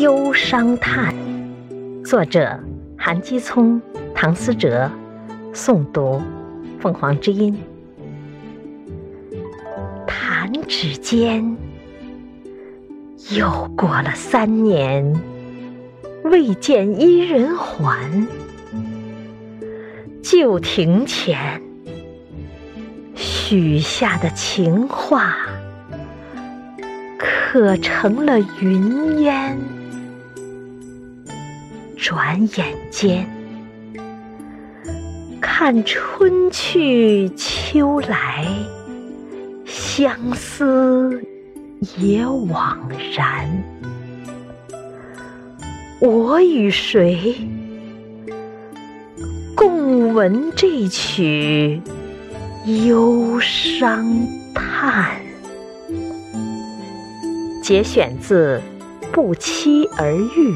忧伤叹，作者韩基聪、唐思哲，诵读凤凰之音。弹指间，又过了三年，未见伊人还。旧亭前，许下的情话，可成了云烟。转眼间，看春去秋来，相思也枉然。我与谁共闻这曲忧伤叹？节选自《不期而遇》。